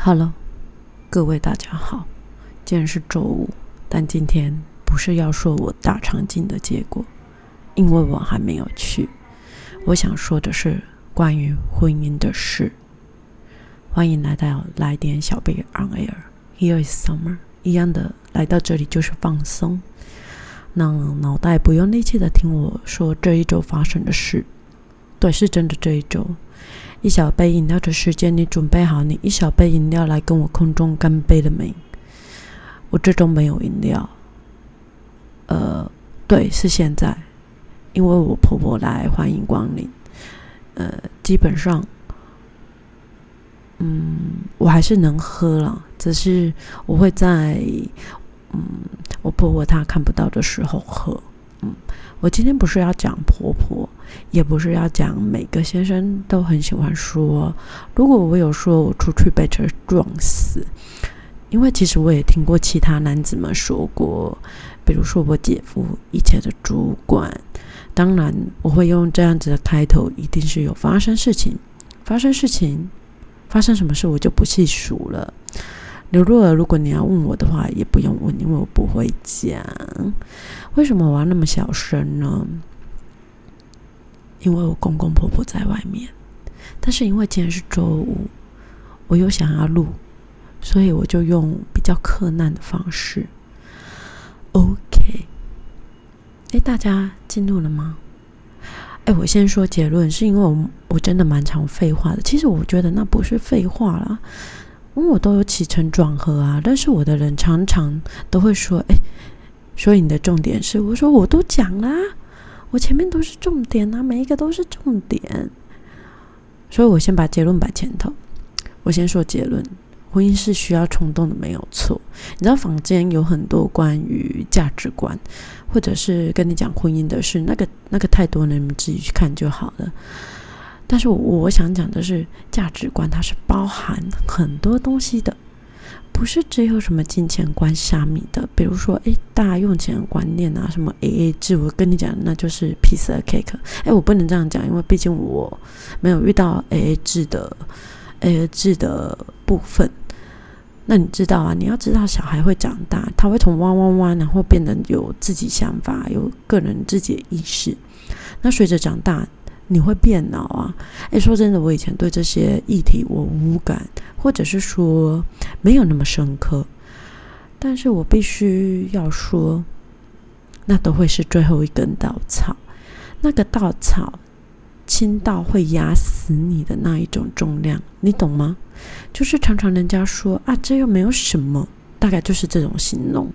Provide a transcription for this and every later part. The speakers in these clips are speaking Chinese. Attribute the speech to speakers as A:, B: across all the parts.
A: Hello，各位大家好。今天是周五，但今天不是要说我大肠镜的结果，因为我还没有去。我想说的是关于婚姻的事。欢迎来到来点小贝 on air。Here is summer，一样的来到这里就是放松，让脑袋不用力气的听我说这一周发生的事。对，是真的这一周。一小杯饮料的时间，你准备好你一小杯饮料来跟我空中干杯了没？我这周没有饮料。呃，对，是现在，因为我婆婆来欢迎光临。呃，基本上，嗯，我还是能喝了，只是我会在嗯我婆婆她看不到的时候喝。嗯，我今天不是要讲婆婆，也不是要讲每个先生都很喜欢说。如果我有说我出去被车撞死，因为其实我也听过其他男子们说过，比如说我姐夫以前的主管。当然，我会用这样子的开头，一定是有发生事情，发生事情，发生什么事我就不细数了。刘若儿，如果你要问我的话，也不用问，因为我不会讲。为什么我要那么小声呢？因为我公公婆婆在外面，但是因为今天是周五，我又想要录，所以我就用比较克难的方式。OK，哎，大家进入了吗？哎，我先说结论，是因为我我真的蛮常废话的。其实我觉得那不是废话啦。因为我都有起承转合啊，但是我的人常常都会说：“哎，所以你的重点是？”我说：“我都讲啦，我前面都是重点啊，每一个都是重点。”所以我先把结论摆前头。我先说结论：婚姻是需要冲动的，没有错。你知道坊间有很多关于价值观，或者是跟你讲婚姻的事，那个那个太多了，你们自己去看就好了。但是我想讲的是价值观，它是包含很多东西的，不是只有什么金钱观下面的。比如说，诶，大家用钱观念啊，什么 A A 制，我跟你讲，那就是 piece of cake。诶，我不能这样讲，因为毕竟我没有遇到 A A 制的 A A 制的部分。那你知道啊？你要知道，小孩会长大，他会从哇哇哇，然后变得有自己想法，有个人自己的意识。那随着长大。你会变老啊？诶，说真的，我以前对这些议题我无感，或者是说没有那么深刻。但是我必须要说，那都会是最后一根稻草。那个稻草轻到会压死你的那一种重量，你懂吗？就是常常人家说啊，这又没有什么，大概就是这种形容。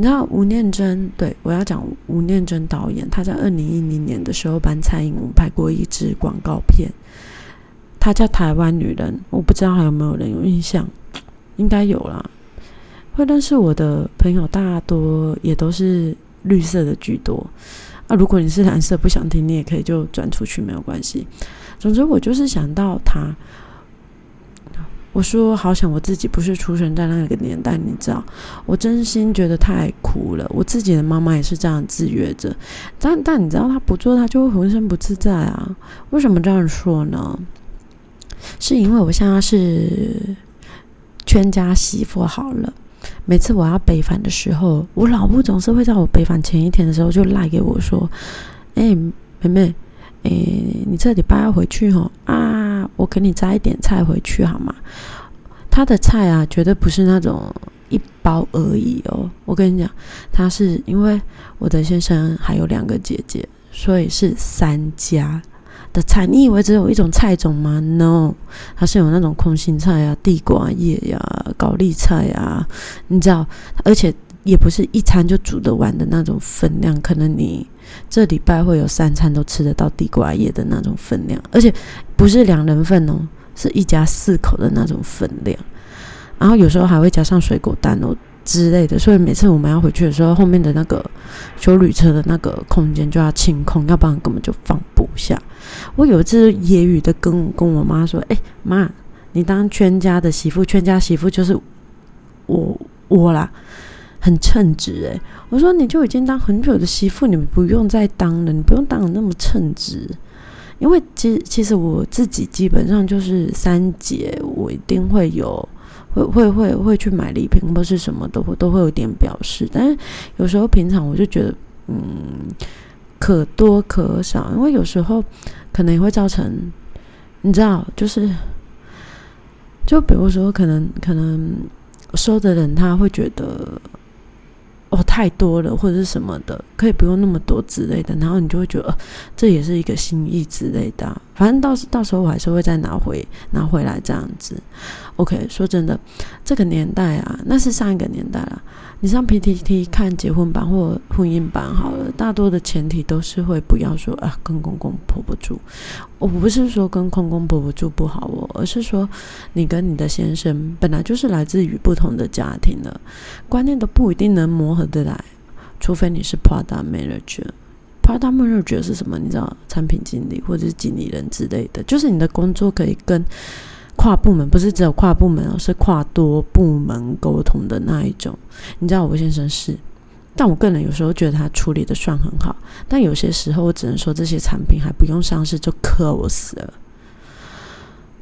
A: 你知道吴念真？对我要讲吴念真导演，他在二零一零年的时候帮蔡英文拍过一支广告片，他叫《台湾女人》，我不知道还有没有人有印象，应该有啦。会认识我的朋友大多也都是绿色的居多啊。如果你是蓝色不想听，你也可以就转出去，没有关系。总之，我就是想到他。我说好想我自己不是出生在那个年代，你知道，我真心觉得太苦了。我自己的妈妈也是这样制约着，但但你知道，她不做，她就会浑身不自在啊。为什么这样说呢？是因为我现在是全家媳妇好了。每次我要北返的时候，我老婆总是会在我北返前一天的时候就赖给我说：“哎，妹妹，诶，你这礼拜要回去哦啊。”我给你摘一点菜回去好吗？他的菜啊，绝对不是那种一包而已哦。我跟你讲，他是因为我的先生还有两个姐姐，所以是三家的菜。你以为只有一种菜种吗？No，它是有那种空心菜啊、地瓜叶呀、高丽菜啊，你知道，而且也不是一餐就煮得完的那种分量，可能你。这礼拜会有三餐都吃得到地瓜叶的那种分量，而且不是两人份哦，是一家四口的那种分量。然后有时候还会加上水果蛋哦之类的，所以每次我们要回去的时候，后面的那个修旅车的那个空间就要清空，要不然根本就放不下。我有一次揶揄的跟跟我妈说：“哎妈，你当全家的媳妇，全家媳妇就是我我啦。”很称职诶，我说你就已经当很久的媳妇，你们不用再当了，你不用当的那么称职，因为其其实我自己基本上就是三节，我一定会有会会会会去买礼品或是什么的，我都会有点表示。但是有时候平常我就觉得，嗯，可多可少，因为有时候可能也会造成，你知道，就是就比如说，可能可能收的人他会觉得。太多了，或者是什么的，可以不用那么多之类的，然后你就会觉得这也是一个心意之类的。反正到时到时候我还是会再拿回拿回来这样子。OK，说真的，这个年代啊，那是上一个年代了。你上 PTT 看结婚版或婚姻版好了，大多的前提都是会不要说啊跟公公婆婆住。我不是说跟公公婆婆住不好哦，而是说你跟你的先生本来就是来自于不同的家庭的，观念都不一定能磨合得来，除非你是 product Manager。Prada Manager 是什么？你知道，产品经理或者是经理人之类的，就是你的工作可以跟。跨部门不是只有跨部门哦，是跨多部门沟通的那一种。你知道我先生是，但我个人有时候觉得他处理的算很好，但有些时候我只能说这些产品还不用上市就磕我死了。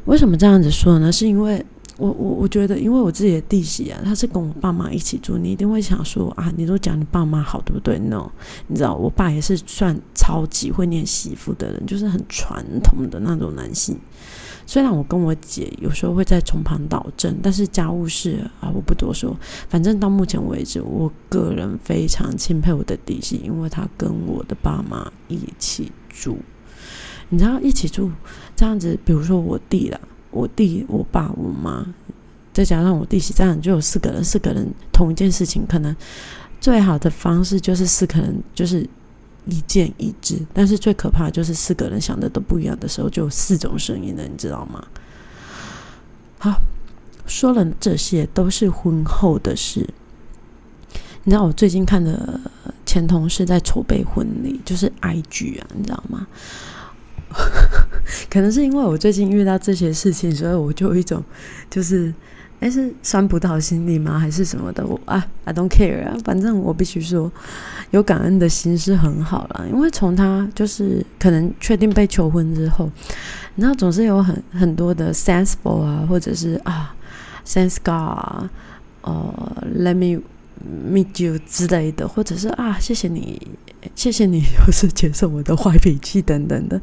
A: 为什么这样子说呢？是因为我我我觉得，因为我自己的弟媳啊，他是跟我爸妈一起住，你一定会想说啊，你都讲你爸妈好，对不对？no，你知道我爸也是算超级会念媳妇的人，就是很传统的那种男性。虽然我跟我姐有时候会在从旁导正，但是家务事啊，我不多说。反正到目前为止，我个人非常钦佩我的弟媳，因为她跟我的爸妈一起住。你知道，一起住这样子，比如说我弟啦，我弟、我爸、我妈，再加上我弟媳，这样就有四个人。四个人同一件事情，可能最好的方式就是四个人就是。意见一致，但是最可怕就是四个人想的都不一样的时候，就有四种声音了，你知道吗？好，说了这些都是婚后的事。你知道我最近看的前同事在筹备婚礼，就是 IG 啊，你知道吗？可能是因为我最近遇到这些事情，所以我就有一种就是。哎，是酸葡萄心理吗？还是什么的？我啊，I don't care 啊，反正我必须说，有感恩的心是很好了。因为从他就是可能确定被求婚之后，你知道总是有很很多的 sensible 啊，或者是啊，sense God 啊，呃，let me meet you 之类的，或者是啊，谢谢你，谢谢你，又是接受我的坏脾气等等的。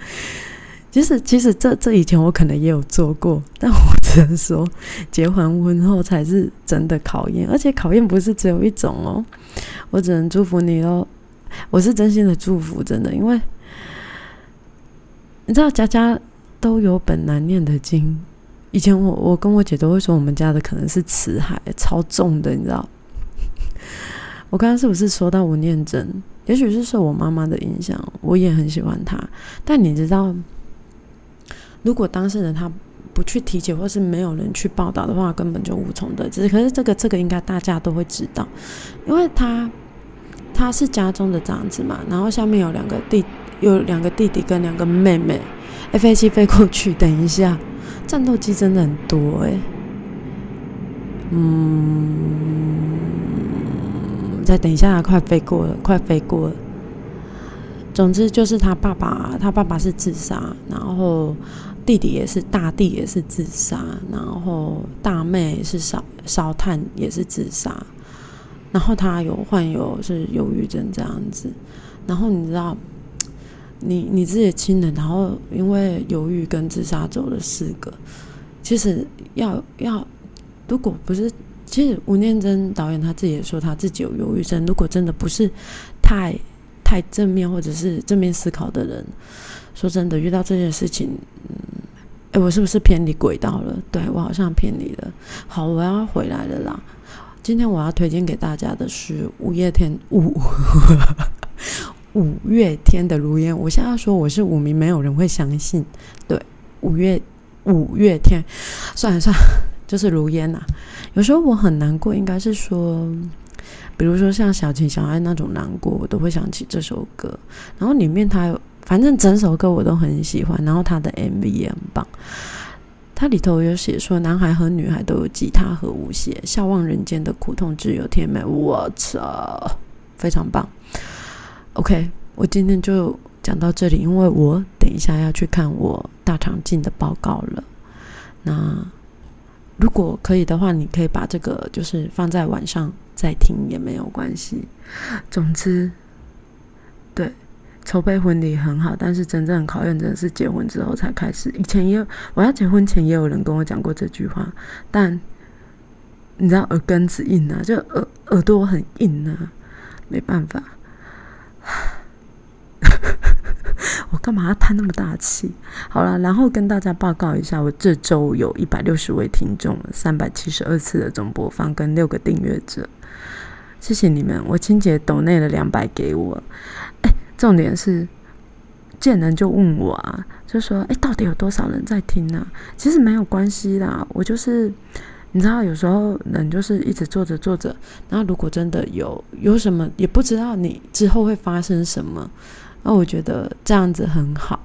A: 其实，其实这这以前我可能也有做过，但我只能说，结完婚后才是真的考验，而且考验不是只有一种哦。我只能祝福你哦，我是真心的祝福，真的，因为你知道，家家都有本难念的经。以前我我跟我姐都会说，我们家的可能是辞海超重的，你知道。我刚刚是不是说到吴念真？也许是受我妈妈的影响，我也很喜欢她，但你知道。如果当事人他不去提起，或是没有人去报道的话，根本就无从得知。可是这个这个应该大家都会知道，因为他他是家中的长子嘛，然后下面有两个弟，有两个弟弟跟两个妹妹。F A 七飞过去，等一下，战斗机真的很多哎。嗯，再等一下，快飞过了，快飞过了。总之就是他爸爸，他爸爸是自杀，然后。弟弟也是，大弟也是自杀，然后大妹是烧烧炭也是自杀，然后他有患有是忧郁症这样子，然后你知道，你你自己的亲人，然后因为犹豫跟自杀走了四个，其实要要，如果不是，其实吴念真导演他自己也说他自己有忧郁症，如果真的不是太太正面或者是正面思考的人。说真的，遇到这件事情，哎，我是不是偏离轨道了？对我好像偏离了。好，我要回来了啦。今天我要推荐给大家的是五月天五五月天的《如烟》。我现在说我是五名，没有人会相信。对，五月五月天，算了算了，就是《如烟》呐。有时候我很难过，应该是说，比如说像小情小爱那种难过，我都会想起这首歌。然后里面它有。反正整首歌我都很喜欢，然后他的 MV 也很棒。它里头有写说，男孩和女孩都有吉他和舞鞋，笑望人间的苦痛只有甜美。我操，非常棒。OK，我今天就讲到这里，因为我等一下要去看我大肠镜的报告了。那如果可以的话，你可以把这个就是放在晚上再听也没有关系。总之，对。筹备婚礼很好，但是真正考验真的是结婚之后才开始。以前也有，我要结婚前也有人跟我讲过这句话，但你知道耳根子硬啊，就耳耳朵很硬啊，没办法。我干嘛要叹那么大气？好了，然后跟大家报告一下，我这周有一百六十位听众，三百七十二次的总播放，跟六个订阅者，谢谢你们。我清洁抖内了两百给我，重点是，见人就问我啊，就说：“哎，到底有多少人在听呢？”其实没有关系啦，我就是，你知道，有时候人就是一直做着做着，然后如果真的有有什么，也不知道你之后会发生什么，那我觉得这样子很好。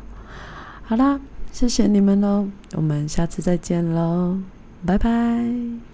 A: 好啦，谢谢你们喽，我们下次再见喽，拜拜。